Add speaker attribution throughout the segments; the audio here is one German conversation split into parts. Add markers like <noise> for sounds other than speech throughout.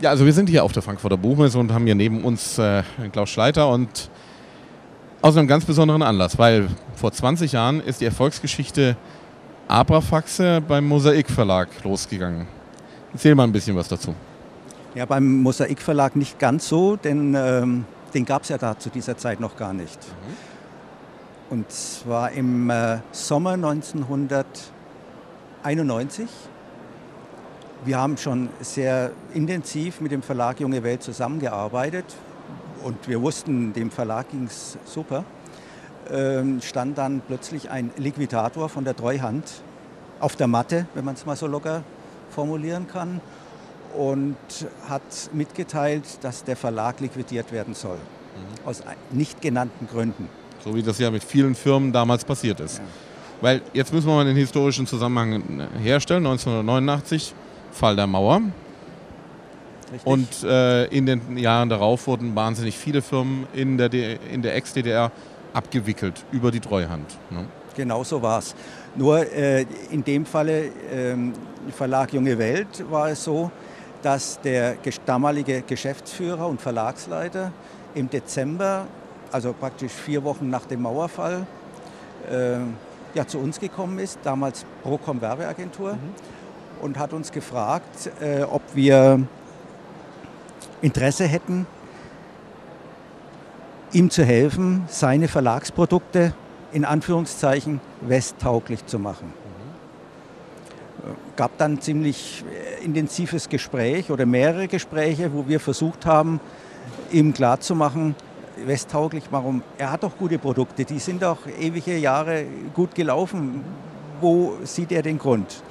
Speaker 1: Ja, also wir sind hier auf der Frankfurter Buchmesse und haben hier neben uns äh, Klaus Schleiter und aus einem ganz besonderen Anlass, weil vor 20 Jahren ist die Erfolgsgeschichte Abrafaxe beim Mosaik Verlag losgegangen. Erzähl mal ein bisschen was dazu.
Speaker 2: Ja, beim Mosaik Verlag nicht ganz so, denn ähm, den gab es ja da zu dieser Zeit noch gar nicht. Mhm. Und zwar im äh, Sommer 1991 wir haben schon sehr intensiv mit dem Verlag Junge Welt zusammengearbeitet und wir wussten, dem Verlag ging es super. Ähm, stand dann plötzlich ein Liquidator von der Treuhand auf der Matte, wenn man es mal so locker formulieren kann, und hat mitgeteilt, dass der Verlag liquidiert werden soll. Mhm. Aus nicht genannten Gründen.
Speaker 1: So wie das ja mit vielen Firmen damals passiert ist. Ja. Weil jetzt müssen wir mal den historischen Zusammenhang herstellen. 1989 Fall der Mauer. Richtig. Und äh, in den Jahren darauf wurden wahnsinnig viele Firmen in der, in der Ex-DDR abgewickelt über die Treuhand.
Speaker 2: Ne? Genau so war es. Nur äh, in dem Falle, äh, Verlag Junge Welt, war es so, dass der damalige Geschäftsführer und Verlagsleiter im Dezember, also praktisch vier Wochen nach dem Mauerfall, äh, ja, zu uns gekommen ist, damals Procom Werbeagentur. Mhm und hat uns gefragt, äh, ob wir Interesse hätten, ihm zu helfen, seine Verlagsprodukte in Anführungszeichen westtauglich zu machen. Gab dann ein ziemlich äh, intensives Gespräch oder mehrere Gespräche, wo wir versucht haben, ihm klarzumachen, westtauglich, warum? Er hat doch gute Produkte, die sind doch ewige Jahre gut gelaufen. Wo sieht er den Grund?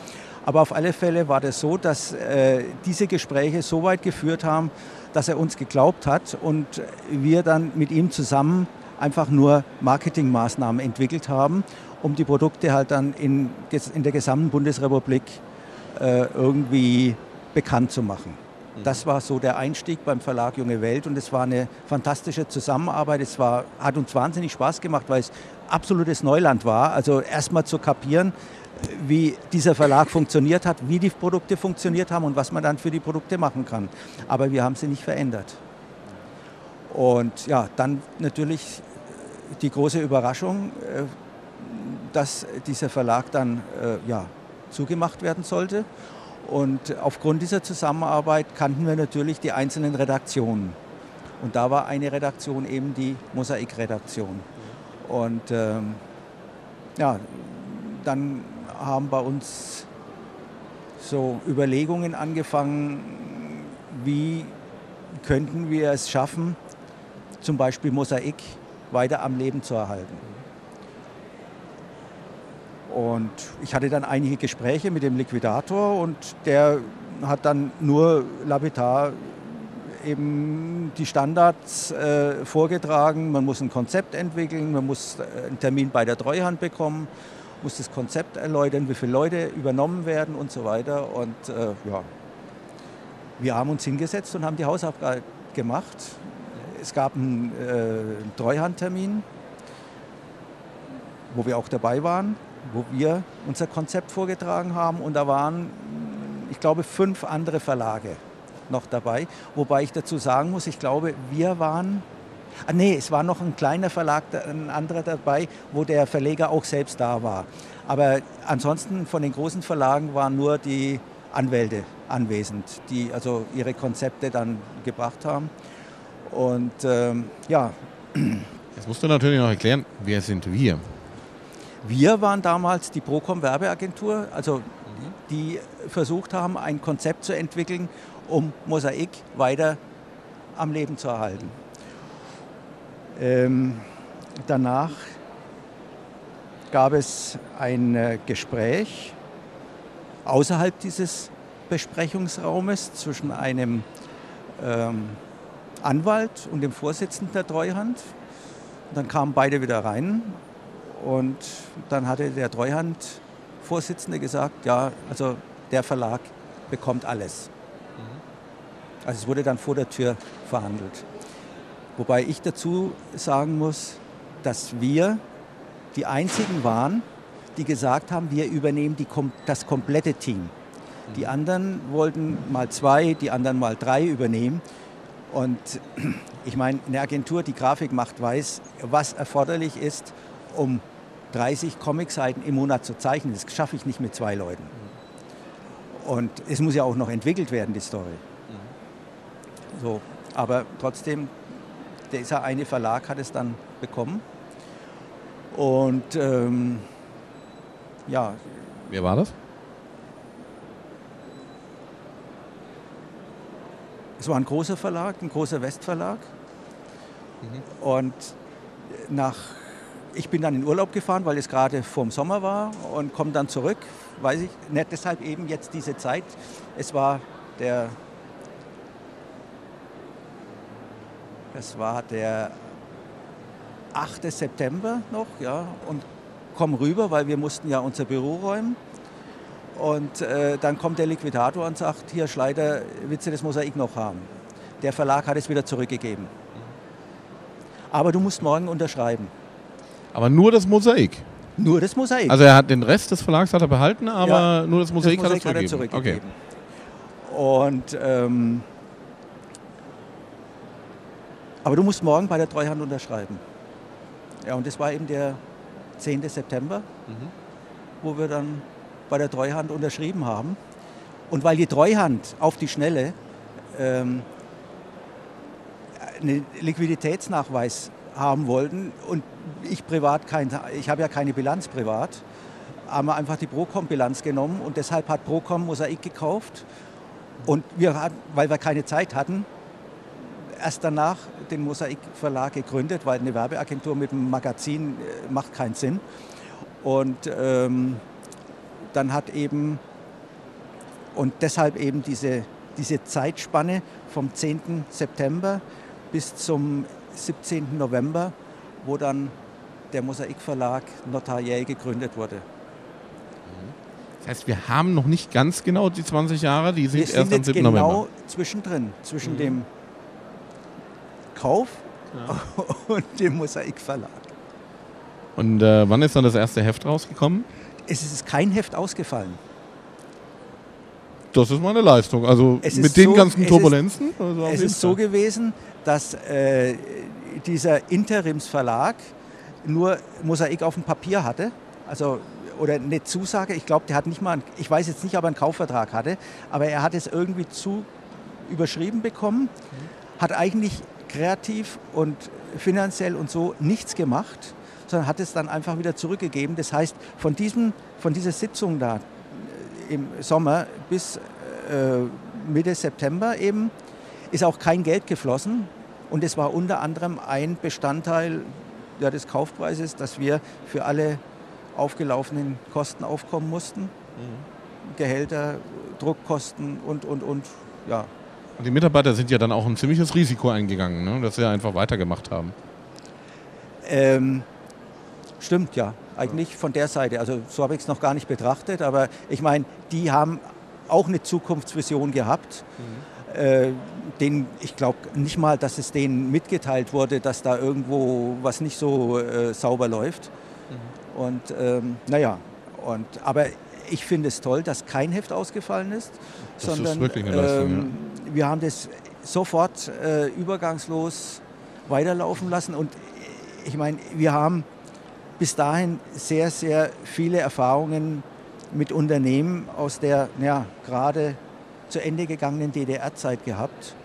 Speaker 2: Aber auf alle Fälle war das so, dass äh, diese Gespräche so weit geführt haben, dass er uns geglaubt hat und wir dann mit ihm zusammen einfach nur Marketingmaßnahmen entwickelt haben, um die Produkte halt dann in, in der gesamten Bundesrepublik äh, irgendwie bekannt zu machen. Mhm. Das war so der Einstieg beim Verlag Junge Welt und es war eine fantastische Zusammenarbeit. Es war, hat uns wahnsinnig Spaß gemacht, weil es absolutes Neuland war. Also erstmal zu kapieren, wie dieser Verlag funktioniert hat, wie die Produkte funktioniert haben und was man dann für die Produkte machen kann. Aber wir haben sie nicht verändert. Und ja, dann natürlich die große Überraschung, äh, dass dieser Verlag dann äh, ja, zugemacht werden sollte. Und aufgrund dieser Zusammenarbeit kannten wir natürlich die einzelnen Redaktionen. Und da war eine Redaktion eben die Mosaik-Redaktion. Und ähm, ja, dann haben bei uns so Überlegungen angefangen, wie könnten wir es schaffen, zum Beispiel Mosaik weiter am Leben zu erhalten. Und ich hatte dann einige Gespräche mit dem Liquidator und der hat dann nur lapidar eben die Standards äh, vorgetragen. Man muss ein Konzept entwickeln, man muss äh, einen Termin bei der Treuhand bekommen muss das Konzept erläutern, wie viele Leute übernommen werden und so weiter. Und äh, ja, wir haben uns hingesetzt und haben die Hausaufgabe gemacht. Es gab einen, äh, einen Treuhandtermin, wo wir auch dabei waren, wo wir unser Konzept vorgetragen haben. Und da waren, ich glaube, fünf andere Verlage noch dabei. Wobei ich dazu sagen muss, ich glaube, wir waren Ah, nee, es war noch ein kleiner Verlag, ein anderer dabei, wo der Verleger auch selbst da war. Aber ansonsten von den großen Verlagen waren nur die Anwälte anwesend, die also ihre Konzepte dann gebracht haben. Und ähm, ja.
Speaker 1: Jetzt musst du natürlich noch erklären, wer sind wir?
Speaker 2: Wir waren damals die Procom Werbeagentur, also die versucht haben, ein Konzept zu entwickeln, um Mosaik weiter am Leben zu erhalten. Ähm, danach gab es ein äh, Gespräch außerhalb dieses Besprechungsraumes zwischen einem ähm, Anwalt und dem Vorsitzenden der Treuhand. Dann kamen beide wieder rein und dann hatte der Treuhand-Vorsitzende gesagt, ja, also der Verlag bekommt alles. Mhm. Also es wurde dann vor der Tür verhandelt. Wobei ich dazu sagen muss, dass wir die Einzigen waren, die gesagt haben, wir übernehmen die, das komplette Team. Die anderen wollten mal zwei, die anderen mal drei übernehmen. Und ich meine, eine Agentur, die Grafik macht, weiß, was erforderlich ist, um 30 Comicseiten im Monat zu zeichnen. Das schaffe ich nicht mit zwei Leuten. Und es muss ja auch noch entwickelt werden, die Story. So, aber trotzdem, dieser eine Verlag hat es dann bekommen. Und ähm, ja.
Speaker 1: Wer war das?
Speaker 2: Es war ein großer Verlag, ein großer Westverlag. Mhm. Und nach, ich bin dann in Urlaub gefahren, weil es gerade vorm Sommer war und komme dann zurück. Weiß ich nicht, deshalb eben jetzt diese Zeit. Es war der, das war der 8. September noch, ja, und komme rüber, weil wir mussten ja unser Büro räumen. Und äh, dann kommt der Liquidator und sagt, hier Schleider, willst du das Mosaik noch haben? Der Verlag hat es wieder zurückgegeben. Aber du musst morgen unterschreiben.
Speaker 1: Aber nur das Mosaik?
Speaker 2: Nur das Mosaik.
Speaker 1: Also er hat den Rest des Verlags hat er behalten, aber ja, nur das Mosaik, das Mosaik hat, er zurückgegeben. Hat er zurückgegeben.
Speaker 2: Okay. Und ähm, aber du musst morgen bei der Treuhand unterschreiben. Ja, und das war eben der 10. September, mhm. wo wir dann bei der Treuhand unterschrieben haben. Und weil die Treuhand auf die Schnelle ähm, einen Liquiditätsnachweis haben wollten und ich privat kein, ich habe ja keine Bilanz privat, haben wir einfach die Procom-Bilanz genommen und deshalb hat Procom Mosaik gekauft und wir, weil wir keine Zeit hatten, erst danach den Mosaik Verlag gegründet, weil eine Werbeagentur mit einem Magazin äh, macht keinen Sinn. Und ähm, dann hat eben, und deshalb eben diese, diese Zeitspanne vom 10. September bis zum 17. November, wo dann der Mosaik Verlag notariell gegründet wurde.
Speaker 1: Das heißt, wir haben noch nicht ganz genau die 20 Jahre, die sind,
Speaker 2: wir sind
Speaker 1: erst am 7.
Speaker 2: genau
Speaker 1: November.
Speaker 2: genau zwischendrin, zwischen mhm. dem Kauf ja. <laughs> und dem Mosaik Verlag.
Speaker 1: Und äh, wann ist dann das erste Heft rausgekommen?
Speaker 2: Es ist kein Heft ausgefallen.
Speaker 1: Das ist mal eine Leistung. Also mit den so, ganzen Turbulenzen.
Speaker 2: Es ist, also es ist so gewesen, dass äh, dieser Interimsverlag nur Mosaik auf dem Papier hatte. Also oder eine Zusage, ich glaube, der hat nicht mal, einen, ich weiß jetzt nicht, ob er einen Kaufvertrag hatte, aber er hat es irgendwie zu überschrieben bekommen, mhm. hat eigentlich kreativ und finanziell und so nichts gemacht, sondern hat es dann einfach wieder zurückgegeben. Das heißt, von, diesem, von dieser Sitzung da äh, im Sommer bis äh, Mitte September eben ist auch kein Geld geflossen. Und es war unter anderem ein Bestandteil ja, des Kaufpreises, dass wir für alle aufgelaufenen Kosten aufkommen mussten. Mhm. Gehälter, Druckkosten und, und, und. Ja,
Speaker 1: die Mitarbeiter sind ja dann auch ein ziemliches Risiko eingegangen, ne? dass sie einfach weitergemacht haben.
Speaker 2: Ähm, stimmt, ja. Eigentlich von der Seite. Also so habe ich es noch gar nicht betrachtet, aber ich meine, die haben auch eine Zukunftsvision gehabt. Mhm. Äh, den, ich glaube nicht mal, dass es denen mitgeteilt wurde, dass da irgendwo was nicht so äh, sauber läuft. Mhm. Und ähm, naja, und, aber ich finde es toll, dass kein Heft ausgefallen ist, das sondern ist wirklich eine Leistung, ähm, ja. wir haben das sofort äh, übergangslos weiterlaufen lassen. Und ich meine, wir haben bis dahin sehr, sehr viele Erfahrungen mit Unternehmen aus der ja, gerade zu Ende gegangenen DDR-Zeit gehabt.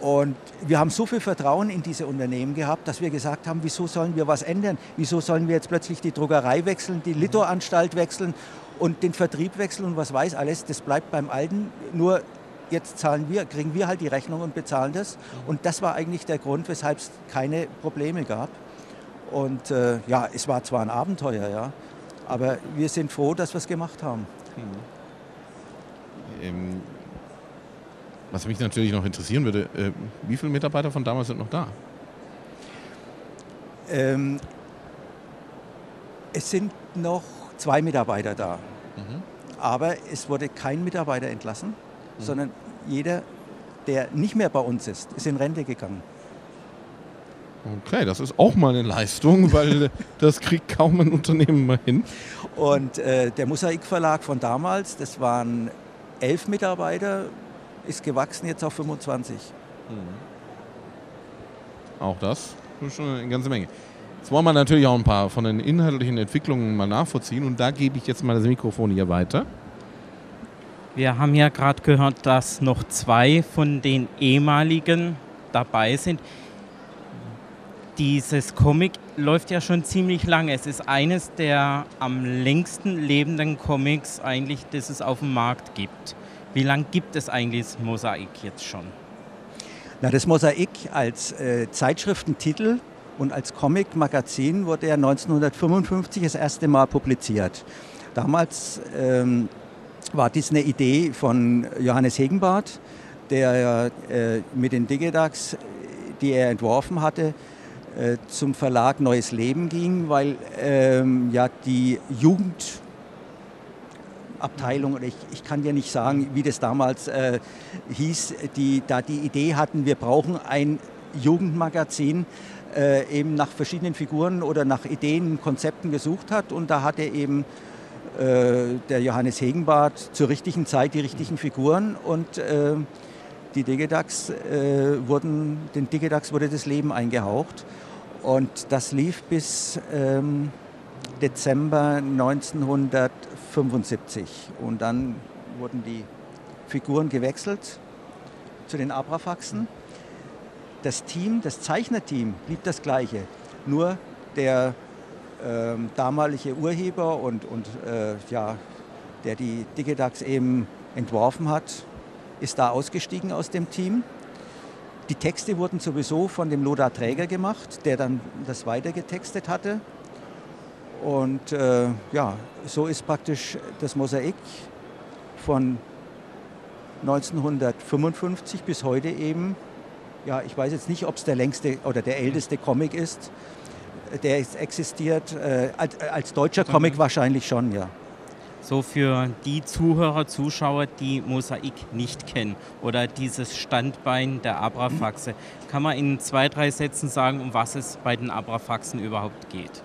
Speaker 2: Und wir haben so viel Vertrauen in diese Unternehmen gehabt, dass wir gesagt haben, wieso sollen wir was ändern? Wieso sollen wir jetzt plötzlich die Druckerei wechseln, die Litoranstalt wechseln und den Vertrieb wechseln und was weiß alles? Das bleibt beim Alten. Nur jetzt zahlen wir, kriegen wir halt die Rechnung und bezahlen das. Und das war eigentlich der Grund, weshalb es keine Probleme gab. Und äh, ja, es war zwar ein Abenteuer, ja, aber wir sind froh, dass wir es gemacht haben.
Speaker 1: Mhm. Ähm, was mich natürlich noch interessieren würde, äh, wie viele Mitarbeiter von damals sind noch da?
Speaker 2: Ähm, es sind noch zwei Mitarbeiter da. Mhm. Aber es wurde kein Mitarbeiter entlassen, mhm. sondern jeder, der nicht mehr bei uns ist, ist in Rente gegangen.
Speaker 1: Okay, das ist auch mal eine Leistung, <laughs> weil das kriegt kaum ein Unternehmen mal hin.
Speaker 2: Und äh, der Mosaik Verlag von damals, das waren elf Mitarbeiter, ist gewachsen jetzt auf 25. Mhm.
Speaker 1: Auch das ist schon eine ganze Menge. Jetzt wollen wir natürlich auch ein paar von den inhaltlichen Entwicklungen mal nachvollziehen und da gebe ich jetzt mal das Mikrofon hier weiter.
Speaker 3: Wir haben ja gerade gehört, dass noch zwei von den ehemaligen dabei sind. Dieses Comic läuft ja schon ziemlich lange. Es ist eines der am längsten lebenden Comics eigentlich, das es auf dem Markt gibt. Wie lange gibt es eigentlich das Mosaik jetzt schon?
Speaker 2: Na, das Mosaik als äh, Zeitschriftentitel und als Comic-Magazin wurde er 1955 das erste Mal publiziert. Damals ähm, war dies eine Idee von Johannes Hegenbart, der äh, mit den Digidax, die er entworfen hatte, äh, zum Verlag Neues Leben ging, weil ähm, ja die Jugendabteilung, oder ich, ich kann dir nicht sagen, wie das damals äh, hieß, die da die Idee hatten, wir brauchen ein Jugendmagazin, äh, eben nach verschiedenen Figuren oder nach Ideen, Konzepten gesucht hat. Und da hatte eben äh, der Johannes Hegenbart zur richtigen Zeit die richtigen Figuren und äh, die Digidax äh, wurden, den Digidax wurde das Leben eingehaucht. Und das lief bis ähm, Dezember 1975. Und dann wurden die Figuren gewechselt zu den Abrafaxen das Team, das Zeichnerteam blieb das gleiche. Nur der äh, damalige Urheber und, und äh, ja, der die Digidax eben entworfen hat, ist da ausgestiegen aus dem Team. Die Texte wurden sowieso von dem Loda Träger gemacht, der dann das weitergetextet hatte. Und äh, ja, so ist praktisch das Mosaik von 1955 bis heute eben ja, ich weiß jetzt nicht, ob es der längste oder der älteste Comic ist, der existiert. Äh, als, als, deutscher Comic wahrscheinlich schon, ja.
Speaker 3: So für die Zuhörer, Zuschauer, die Mosaik nicht kennen oder dieses Standbein der Abrafaxe, kann man in zwei, drei Sätzen sagen, um was es bei den Abrafaxen überhaupt geht?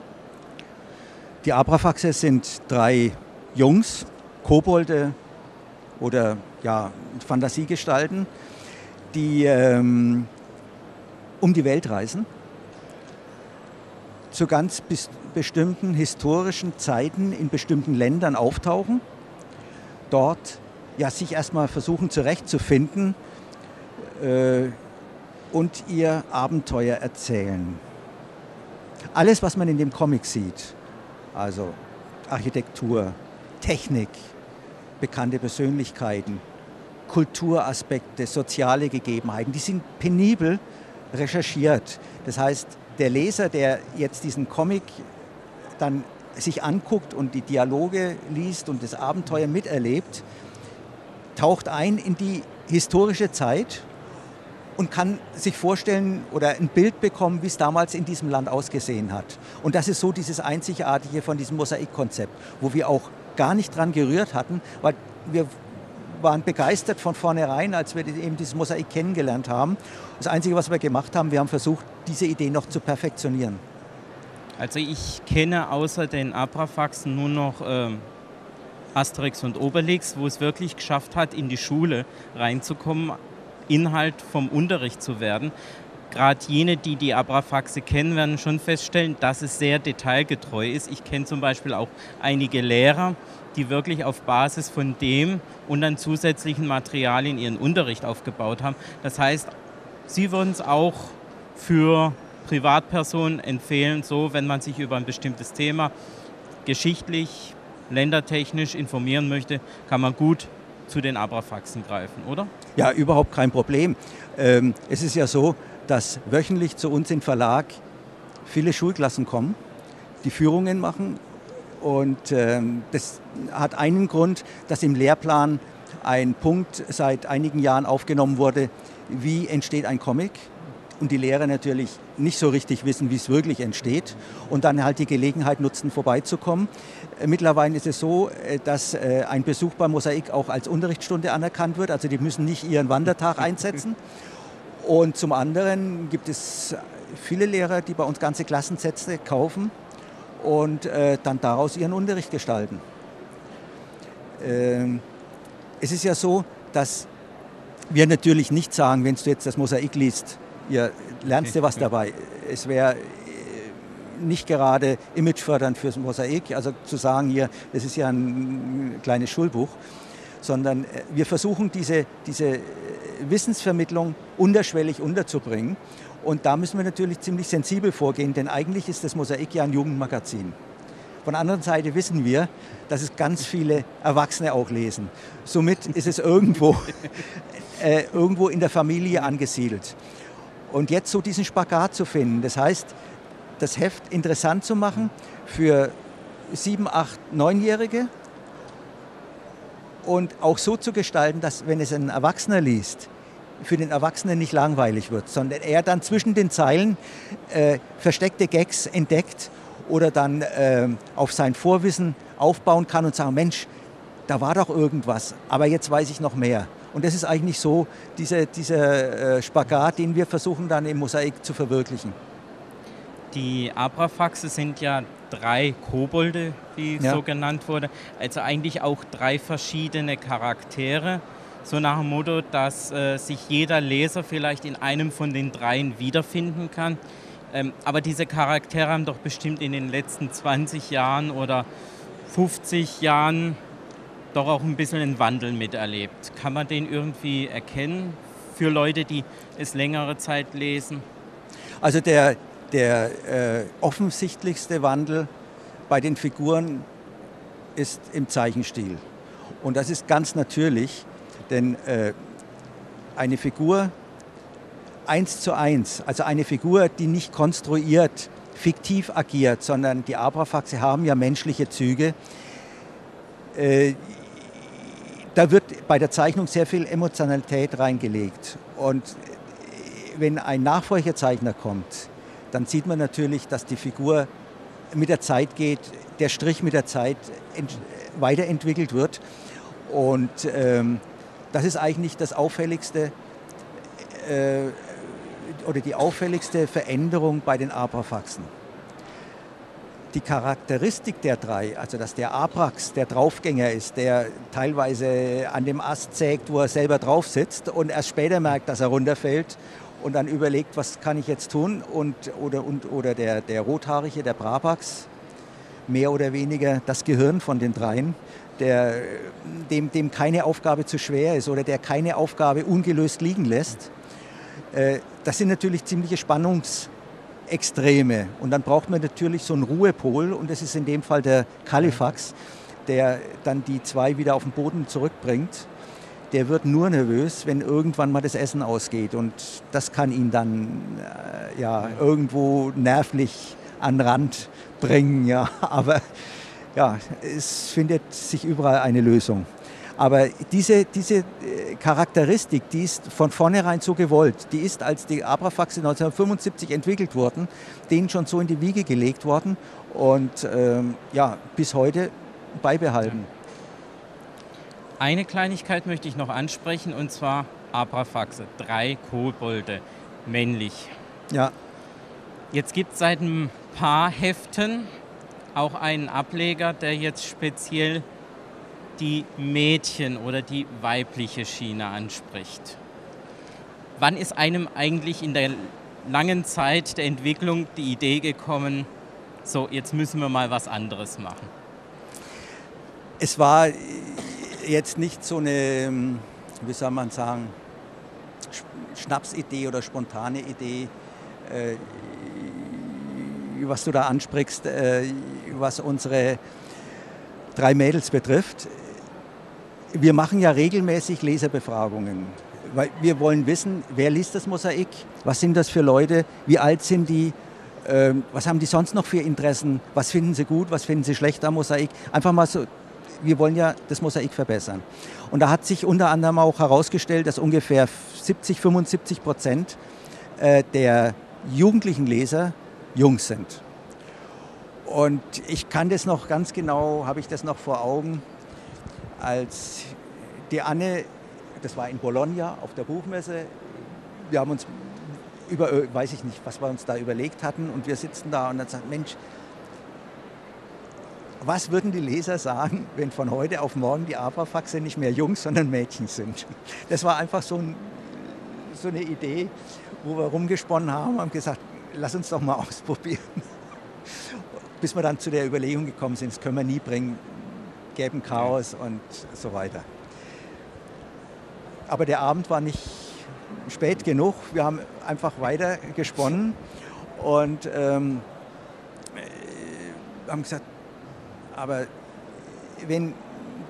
Speaker 2: Die Abrafaxe sind drei Jungs, Kobolde oder ja, Fantasiegestalten, die ähm, um die Welt reisen, zu ganz bestimmten historischen Zeiten in bestimmten Ländern auftauchen, dort ja, sich erstmal versuchen zurechtzufinden äh, und ihr Abenteuer erzählen. Alles, was man in dem Comic sieht, also Architektur, Technik, bekannte Persönlichkeiten, Kulturaspekte, soziale Gegebenheiten, die sind penibel recherchiert. Das heißt, der Leser, der jetzt diesen Comic dann sich anguckt und die Dialoge liest und das Abenteuer miterlebt, taucht ein in die historische Zeit und kann sich vorstellen oder ein Bild bekommen, wie es damals in diesem Land ausgesehen hat. Und das ist so dieses Einzigartige von diesem Mosaikkonzept, wo wir auch gar nicht dran gerührt hatten, weil wir waren begeistert von vornherein, als wir eben dieses Mosaik kennengelernt haben. Das Einzige, was wir gemacht haben, wir haben versucht, diese Idee noch zu perfektionieren.
Speaker 3: Also ich kenne außer den Abrafaxen nur noch ähm, Asterix und Obelix, wo es wirklich geschafft hat, in die Schule reinzukommen, Inhalt vom Unterricht zu werden. Gerade jene, die die Abrafaxe kennen, werden schon feststellen, dass es sehr detailgetreu ist. Ich kenne zum Beispiel auch einige Lehrer, die wirklich auf Basis von dem und dann zusätzlichen Materialien ihren Unterricht aufgebaut haben. Das heißt, sie würden es auch für Privatpersonen empfehlen, so wenn man sich über ein bestimmtes Thema geschichtlich, ländertechnisch informieren möchte, kann man gut zu den Abrafaxen greifen, oder?
Speaker 2: Ja, überhaupt kein Problem. Ähm, es ist ja so, dass wöchentlich zu uns im Verlag viele Schulklassen kommen, die Führungen machen und ähm, das hat einen Grund, dass im Lehrplan ein Punkt seit einigen Jahren aufgenommen wurde, wie entsteht ein Comic. Und die Lehrer natürlich nicht so richtig wissen, wie es wirklich entsteht und dann halt die Gelegenheit nutzen, vorbeizukommen. Äh, mittlerweile ist es so, äh, dass äh, ein Besuch beim Mosaik auch als Unterrichtsstunde anerkannt wird. Also die müssen nicht ihren Wandertag einsetzen. Und zum anderen gibt es viele Lehrer, die bei uns ganze Klassensätze kaufen und dann daraus ihren Unterricht gestalten. Ähm, es ist ja so, dass wir natürlich nicht sagen, wenn du jetzt das Mosaik liest, ihr lernst dir was dabei. Es wäre äh, nicht gerade imagefördernd fürs Mosaik, also zu sagen hier, das ist ja ein kleines Schulbuch, sondern äh, wir versuchen diese, diese Wissensvermittlung unterschwellig unterzubringen. Und da müssen wir natürlich ziemlich sensibel vorgehen, denn eigentlich ist das Mosaik ja ein Jugendmagazin. Von der anderen Seite wissen wir, dass es ganz viele Erwachsene auch lesen. Somit ist es irgendwo, <laughs> äh, irgendwo in der Familie angesiedelt. Und jetzt so diesen Spagat zu finden, das heißt, das Heft interessant zu machen für sieben, acht, neunjährige und auch so zu gestalten, dass wenn es ein Erwachsener liest, für den Erwachsenen nicht langweilig wird, sondern er dann zwischen den Zeilen äh, versteckte Gags entdeckt oder dann äh, auf sein Vorwissen aufbauen kann und sagen, Mensch, da war doch irgendwas, aber jetzt weiß ich noch mehr. Und das ist eigentlich so dieser, dieser äh, Spagat, den wir versuchen dann im Mosaik zu verwirklichen.
Speaker 3: Die Abrafaxe sind ja drei Kobolde, wie ja. so genannt wurde. Also eigentlich auch drei verschiedene Charaktere. So nach dem Motto, dass äh, sich jeder Leser vielleicht in einem von den dreien wiederfinden kann. Ähm, aber diese Charaktere haben doch bestimmt in den letzten 20 Jahren oder 50 Jahren doch auch ein bisschen einen Wandel miterlebt. Kann man den irgendwie erkennen für Leute, die es längere Zeit lesen?
Speaker 2: Also der, der äh, offensichtlichste Wandel bei den Figuren ist im Zeichenstil. Und das ist ganz natürlich, denn äh, eine Figur eins zu eins, also eine Figur, die nicht konstruiert, fiktiv agiert, sondern die Abrafaxe haben ja menschliche Züge. Äh, da wird bei der Zeichnung sehr viel Emotionalität reingelegt. Und wenn ein Nachfolgezeichner kommt, dann sieht man natürlich, dass die Figur mit der Zeit geht, der Strich mit der Zeit weiterentwickelt wird. Und ähm, das ist eigentlich das Auffälligste äh, oder die auffälligste Veränderung bei den Abrafaxen. Die Charakteristik der drei, also dass der Abrax der Draufgänger ist, der teilweise an dem Ast sägt, wo er selber drauf sitzt und erst später merkt, dass er runterfällt und dann überlegt, was kann ich jetzt tun und, oder, und, oder der, der Rothaarige, der Brabax, mehr oder weniger das Gehirn von den dreien, der, dem, dem keine Aufgabe zu schwer ist oder der keine Aufgabe ungelöst liegen lässt. Äh, das sind natürlich ziemliche Spannungsextreme. Und dann braucht man natürlich so einen Ruhepol und das ist in dem Fall der Kalifax, der dann die zwei wieder auf den Boden zurückbringt der wird nur nervös, wenn irgendwann mal das Essen ausgeht. Und das kann ihn dann äh, ja, irgendwo nervlich an den Rand bringen. Ja. <laughs> Aber ja, es findet sich überall eine Lösung. Aber diese, diese äh, Charakteristik, die ist von vornherein so gewollt. Die ist, als die Abrafaxe 1975 entwickelt wurden, denen schon so in die Wiege gelegt worden und ähm, ja, bis heute beibehalten.
Speaker 3: Eine Kleinigkeit möchte ich noch ansprechen und zwar Abrafaxe, drei Kobolde, männlich.
Speaker 2: Ja.
Speaker 3: Jetzt gibt es seit ein paar Heften auch einen Ableger, der jetzt speziell die Mädchen oder die weibliche Schiene anspricht. Wann ist einem eigentlich in der langen Zeit der Entwicklung die Idee gekommen, so jetzt müssen wir mal was anderes machen?
Speaker 2: Es war jetzt nicht so eine, wie soll man sagen, Schnapsidee oder spontane Idee, äh, was du da ansprichst, äh, was unsere drei Mädels betrifft. Wir machen ja regelmäßig Leserbefragungen, weil wir wollen wissen, wer liest das Mosaik, was sind das für Leute, wie alt sind die, ähm, was haben die sonst noch für Interessen, was finden sie gut, was finden sie schlecht am Mosaik. Einfach mal so wir wollen ja das Mosaik verbessern. Und da hat sich unter anderem auch herausgestellt, dass ungefähr 70, 75 Prozent äh, der jugendlichen Leser Jungs sind. Und ich kann das noch ganz genau, habe ich das noch vor Augen, als die Anne, das war in Bologna auf der Buchmesse, wir haben uns über, weiß ich nicht, was wir uns da überlegt hatten und wir sitzen da und dann sagt, Mensch, was würden die Leser sagen, wenn von heute auf morgen die Abrafaxe nicht mehr Jungs, sondern Mädchen sind? Das war einfach so, ein, so eine Idee, wo wir rumgesponnen haben und gesagt, lass uns doch mal <laughs> ausprobieren. Bis wir dann zu der Überlegung gekommen sind, das können wir nie bringen, gäbe Chaos und so weiter. Aber der Abend war nicht spät genug. Wir haben einfach weiter gesponnen und ähm, haben gesagt, aber wenn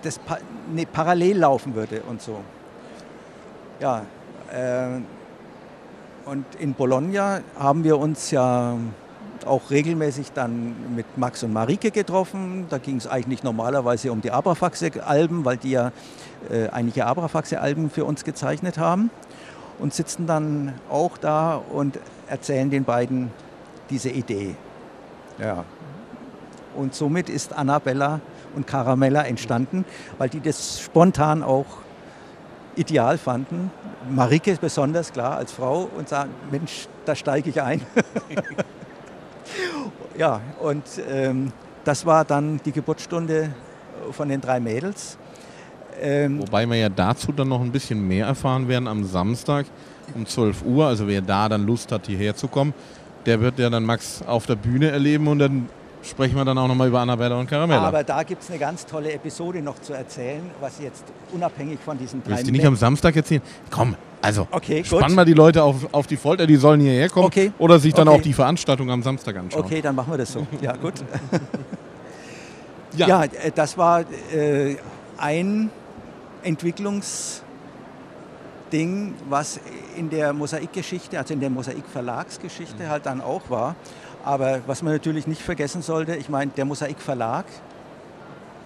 Speaker 2: das pa ne, parallel laufen würde und so. Ja, äh, und in Bologna haben wir uns ja auch regelmäßig dann mit Max und Marike getroffen. Da ging es eigentlich normalerweise um die Abrafaxe-Alben, weil die ja äh, einige Abrafaxe-Alben für uns gezeichnet haben. Und sitzen dann auch da und erzählen den beiden diese Idee. Ja. Und somit ist Annabella und Caramella entstanden, weil die das spontan auch ideal fanden. Marike besonders klar als Frau und sagen, Mensch, da steige ich ein. <laughs> ja, und ähm, das war dann die Geburtsstunde von den drei Mädels.
Speaker 1: Ähm, Wobei wir ja dazu dann noch ein bisschen mehr erfahren werden am Samstag um 12 Uhr. Also wer da dann Lust hat, hierher zu kommen, der wird ja dann Max auf der Bühne erleben und dann sprechen wir dann auch nochmal über Annabella und Caramella.
Speaker 2: Aber da gibt es eine ganz tolle Episode noch zu erzählen, was jetzt unabhängig von diesen drei...
Speaker 1: Willst du nicht am Samstag erzählen? Komm, also okay, spannen wir die Leute auf, auf die Folter, die sollen hierher kommen okay. oder sich dann okay. auch die Veranstaltung am Samstag anschauen.
Speaker 2: Okay, dann machen wir das so. <laughs> Ja, gut. <laughs> ja. ja. Äh, das war äh, ein Entwicklungsding, was in der Mosaikgeschichte, also in der Mosaik-Verlagsgeschichte mhm. halt dann auch war. Aber was man natürlich nicht vergessen sollte, ich meine, der Mosaik Verlag,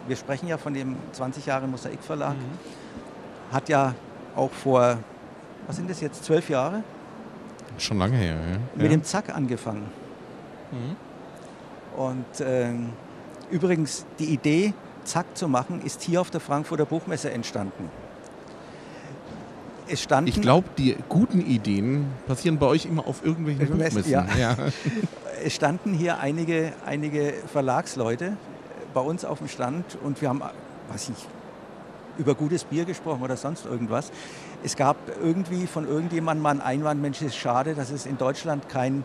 Speaker 2: wir sprechen ja von dem 20 Jahre Mosaik Verlag, mhm. hat ja auch vor, was sind das jetzt, zwölf Jahre?
Speaker 1: Schon lange her, ja.
Speaker 2: Mit ja. dem Zack angefangen. Mhm. Und äh, übrigens, die Idee, Zack zu machen, ist hier auf der Frankfurter Buchmesse entstanden
Speaker 1: es standen. Ich glaube, die guten Ideen passieren bei euch immer auf irgendwelchen Buchmessen. Ja. ja. <laughs>
Speaker 2: es standen hier einige, einige Verlagsleute bei uns auf dem Stand und wir haben, weiß ich, über gutes Bier gesprochen oder sonst irgendwas. Es gab irgendwie von irgendjemandem mal einen Einwand, Mensch, es ist schade, dass es in Deutschland kein äh,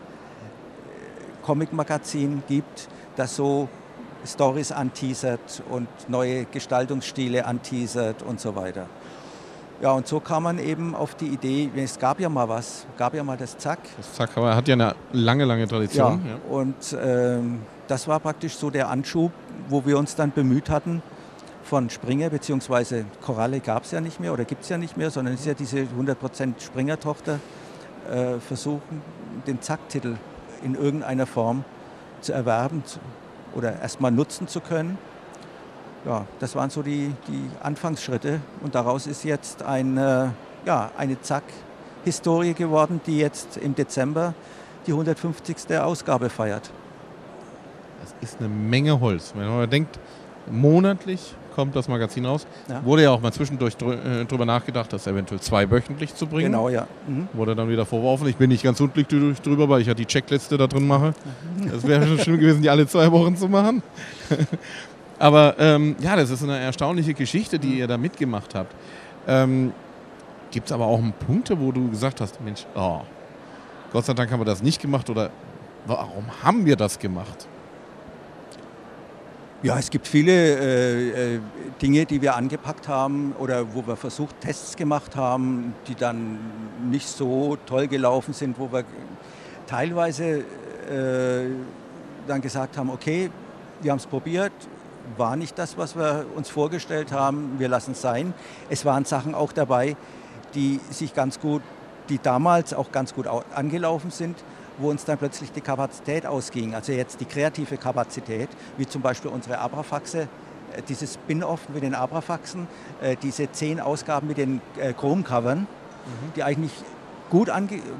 Speaker 2: Comic-Magazin gibt, das so Stories anteasert und neue Gestaltungsstile anteasert und so weiter. Ja, und so kam man eben auf die Idee, es gab ja mal was, gab ja mal das Zack.
Speaker 1: Das Zack hat ja eine lange, lange Tradition.
Speaker 2: Ja, ja. Und ähm, das war praktisch so der Anschub, wo wir uns dann bemüht hatten, von Springer, beziehungsweise Koralle gab es ja nicht mehr oder gibt es ja nicht mehr, sondern es ist ja diese 100% Springer-Tochter, äh, versuchen, den Zack-Titel in irgendeiner Form zu erwerben oder erstmal nutzen zu können ja, das waren so die, die Anfangsschritte und daraus ist jetzt eine, ja, eine Zack-Historie geworden, die jetzt im Dezember die 150. Ausgabe feiert.
Speaker 1: Das ist eine Menge Holz. Wenn man denkt, monatlich kommt das Magazin raus. Ja. Wurde ja auch mal zwischendurch äh, drüber nachgedacht, das eventuell zweiwöchentlich zu bringen.
Speaker 2: Genau, ja.
Speaker 1: Mhm. Wurde dann wieder vorgeworfen. Ich bin nicht ganz unglücklich drüber, weil ich ja die Checkliste da drin mache. Es wäre schon schön gewesen, die alle zwei Wochen zu machen. <laughs> Aber ähm, ja, das ist eine erstaunliche Geschichte, die ihr da mitgemacht habt. Ähm, Gibt es aber auch Punkte, wo du gesagt hast, Mensch, oh, Gott sei Dank haben wir das nicht gemacht oder warum haben wir das gemacht?
Speaker 2: Ja, es gibt viele äh, äh, Dinge, die wir angepackt haben oder wo wir versucht, Tests gemacht haben, die dann nicht so toll gelaufen sind, wo wir teilweise äh, dann gesagt haben, okay, wir haben es probiert, war nicht das, was wir uns vorgestellt haben. Wir lassen es sein. Es waren Sachen auch dabei, die sich ganz gut, die damals auch ganz gut angelaufen sind, wo uns dann plötzlich die Kapazität ausging. Also jetzt die kreative Kapazität, wie zum Beispiel unsere Abrafaxe, äh, dieses Spin-off mit den Abrafaxen, äh, diese zehn Ausgaben mit den äh, Chrome-Covern, mhm. die eigentlich gut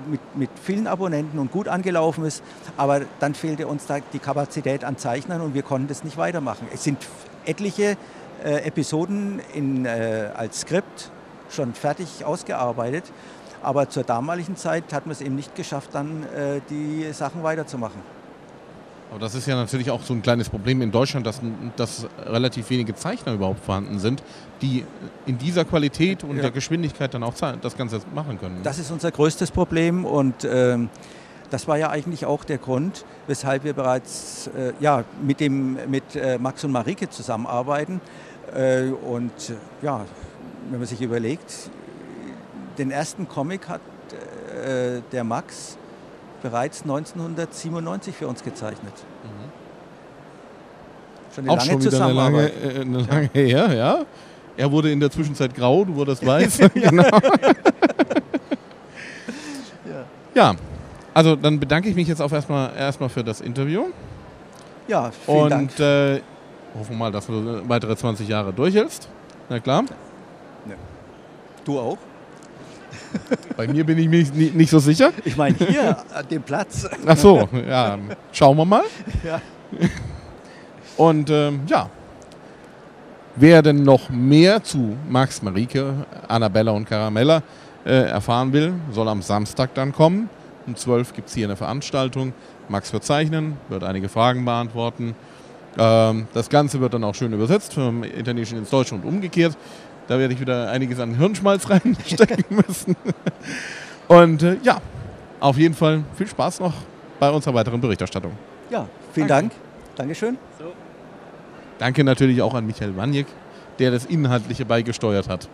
Speaker 2: mit, mit vielen Abonnenten und gut angelaufen ist, aber dann fehlte uns da die Kapazität an Zeichnern und wir konnten das nicht weitermachen. Es sind etliche äh, Episoden in, äh, als Skript schon fertig ausgearbeitet, aber zur damaligen Zeit hatten wir es eben nicht geschafft, dann äh, die Sachen weiterzumachen.
Speaker 1: Aber das ist ja natürlich auch so ein kleines Problem in Deutschland, dass, dass relativ wenige Zeichner überhaupt vorhanden sind, die in dieser Qualität und ja. der Geschwindigkeit dann auch das Ganze machen können.
Speaker 2: Das ist unser größtes Problem und ähm, das war ja eigentlich auch der Grund, weshalb wir bereits äh, ja, mit, dem, mit äh, Max und Marike zusammenarbeiten. Äh, und ja, wenn man sich überlegt, den ersten Comic hat äh, der Max bereits 1997 für uns gezeichnet. Mhm.
Speaker 1: Schon eine Auch lange schon wieder eine lange, äh, eine lange ja. <laughs> her, ja. Er wurde in der Zwischenzeit grau, du wurdest <laughs> weiß. genau. ja. ja, also dann bedanke ich mich jetzt auch erstmal, erstmal für das Interview.
Speaker 2: Ja, vielen
Speaker 1: Und,
Speaker 2: Dank.
Speaker 1: Und äh, hoffen mal, dass du weitere 20 Jahre durchhältst. Na klar.
Speaker 2: Ja. Du auch?
Speaker 1: Bei mir bin ich mir nicht, nicht so sicher.
Speaker 2: Ich meine hier an dem Platz.
Speaker 1: Ach so, ja, schauen wir mal. Ja. Und ähm, ja, wer denn noch mehr zu Max, Marike, Annabella und Caramella äh, erfahren will, soll am Samstag dann kommen. Um 12 gibt es hier eine Veranstaltung. Max wird zeichnen, wird einige Fragen beantworten. Ähm, das Ganze wird dann auch schön übersetzt vom Italienischen ins Deutsche und umgekehrt. Da werde ich wieder einiges an Hirnschmalz <laughs> reinstecken müssen. Und äh, ja, auf jeden Fall viel Spaß noch bei unserer weiteren Berichterstattung.
Speaker 2: Ja, vielen Danke. Dank. Dankeschön. So.
Speaker 1: Danke natürlich auch an Michael Waniek, der das Inhaltliche beigesteuert hat.